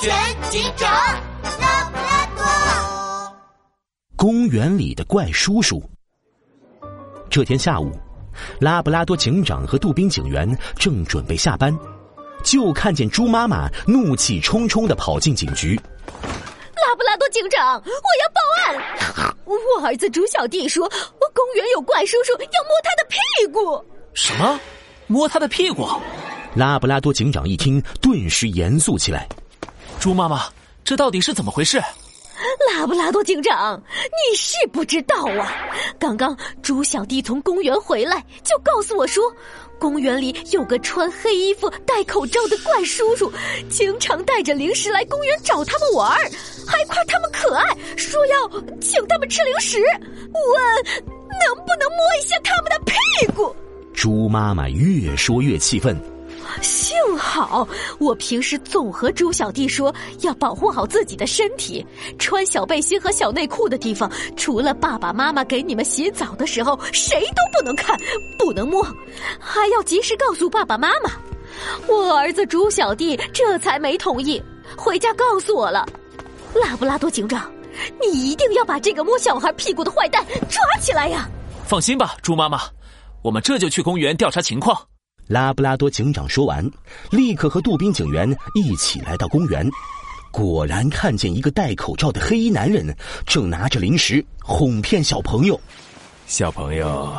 全警长，拉布拉多。公园里的怪叔叔。这天下午，拉布拉多警长和杜宾警员正准备下班，就看见猪妈妈怒气冲冲的跑进警局。拉布拉多警长，我要报案！我儿子猪小弟说，公园有怪叔叔要摸他的屁股。什么？摸他的屁股？拉布拉多警长一听，顿时严肃起来。猪妈妈，这到底是怎么回事？拉布拉多警长，你是不知道啊！刚刚猪小弟从公园回来，就告诉我说，公园里有个穿黑衣服、戴口罩的怪叔叔，经常带着零食来公园找他们玩还夸他们可爱，说要请他们吃零食，问能不能摸一下他们的屁股。猪妈妈越说越气愤。幸好我平时总和猪小弟说要保护好自己的身体，穿小背心和小内裤的地方，除了爸爸妈妈给你们洗澡的时候，谁都不能看，不能摸，还要及时告诉爸爸妈妈。我儿子猪小弟这才没同意，回家告诉我了。拉布拉多警长，你一定要把这个摸小孩屁股的坏蛋抓起来呀！放心吧，猪妈妈，我们这就去公园调查情况。拉布拉多警长说完，立刻和杜宾警员一起来到公园。果然看见一个戴口罩的黑衣男人，正拿着零食哄骗小朋友。小朋友，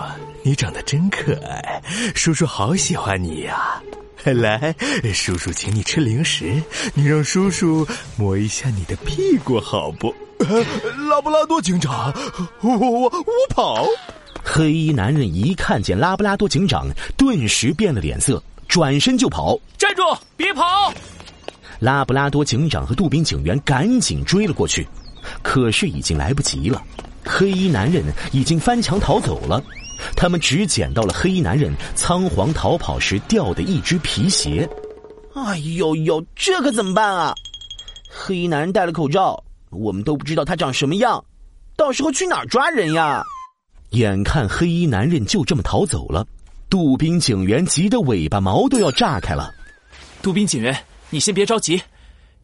你长得真可爱，叔叔好喜欢你呀！来，叔叔请你吃零食，你让叔叔摸一下你的屁股好不？拉布拉多警长，我我我我跑！黑衣男人一看见拉布拉多警长，顿时变了脸色，转身就跑。站住！别跑！拉布拉多警长和杜宾警员赶紧追了过去，可是已经来不及了。黑衣男人已经翻墙逃走了，他们只捡到了黑衣男人仓皇逃跑时掉的一只皮鞋。哎呦呦，这可怎么办啊？黑衣男人戴了口罩，我们都不知道他长什么样，到时候去哪儿抓人呀？眼看黑衣男人就这么逃走了，杜宾警员急得尾巴毛都要炸开了。杜宾警员，你先别着急，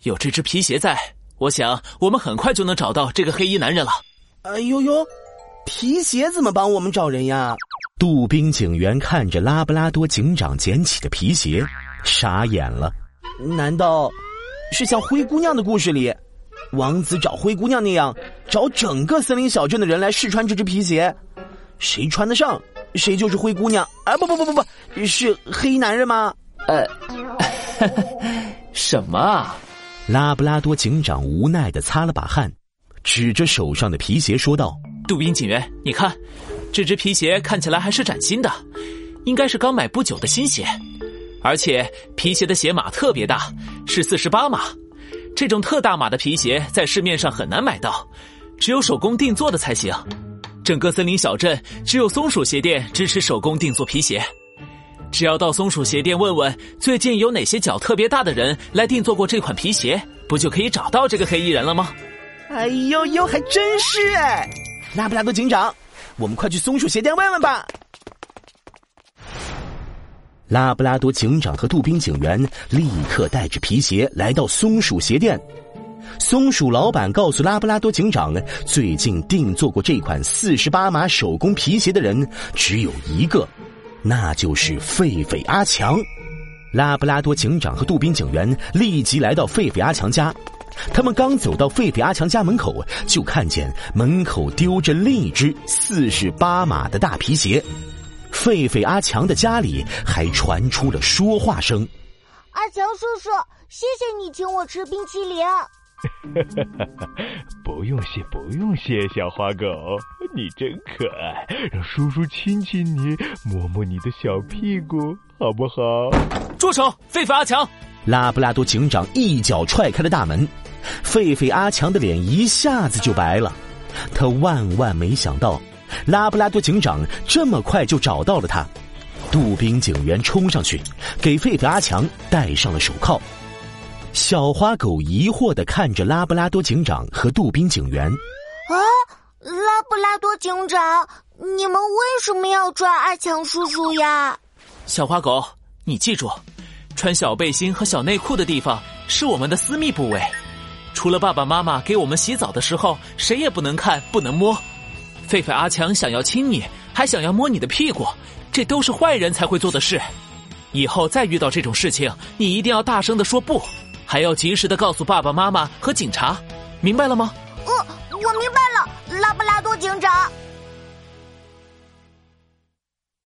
有这只皮鞋在，我想我们很快就能找到这个黑衣男人了。哎呦呦，皮鞋怎么帮我们找人呀？杜宾警员看着拉布拉多警长捡起的皮鞋，傻眼了。难道是像灰姑娘的故事里，王子找灰姑娘那样，找整个森林小镇的人来试穿这只皮鞋？谁穿得上，谁就是灰姑娘。啊，不不不不不，是黑衣男人吗？呃，什么啊？拉布拉多警长无奈的擦了把汗，指着手上的皮鞋说道：“杜宾警员，你看，这只皮鞋看起来还是崭新的，应该是刚买不久的新鞋，而且皮鞋的鞋码特别大，是四十八码。这种特大码的皮鞋在市面上很难买到，只有手工定做的才行。”整个森林小镇只有松鼠鞋店支持手工定做皮鞋，只要到松鼠鞋店问问最近有哪些脚特别大的人来定做过这款皮鞋，不就可以找到这个黑衣人了吗？哎呦呦，还真是哎！拉布拉多警长，我们快去松鼠鞋店问问吧。拉布拉多警长和杜宾警员立刻带着皮鞋来到松鼠鞋店。松鼠老板告诉拉布拉多警长，最近定做过这款四十八码手工皮鞋的人只有一个，那就是狒狒阿强。拉布拉多警长和杜宾警员立即来到狒狒阿强家，他们刚走到狒狒阿强家门口，就看见门口丢着另一只四十八码的大皮鞋。狒狒阿强的家里还传出了说话声：“阿强叔叔，谢谢你请我吃冰淇淋。” 不用谢，不用谢，小花狗，你真可爱，让叔叔亲亲你，摸摸你的小屁股，好不好？住手！狒狒阿强！拉布拉多警长一脚踹开了大门，狒狒阿强的脸一下子就白了。他万万没想到，拉布拉多警长这么快就找到了他。杜宾警员冲上去，给狒狒阿强戴上了手铐。小花狗疑惑的看着拉布拉多警长和杜宾警员。啊？拉布拉多警长，你们为什么要抓阿强叔叔呀？小花狗，你记住，穿小背心和小内裤的地方是我们的私密部位。除了爸爸妈妈给我们洗澡的时候，谁也不能看，不能摸。狒狒阿强想要亲你，还想要摸你的屁股，这都是坏人才会做的事。以后再遇到这种事情，你一定要大声的说不。还要及时的告诉爸爸妈妈和警察明白了吗？呃我明白了拉布拉多警长。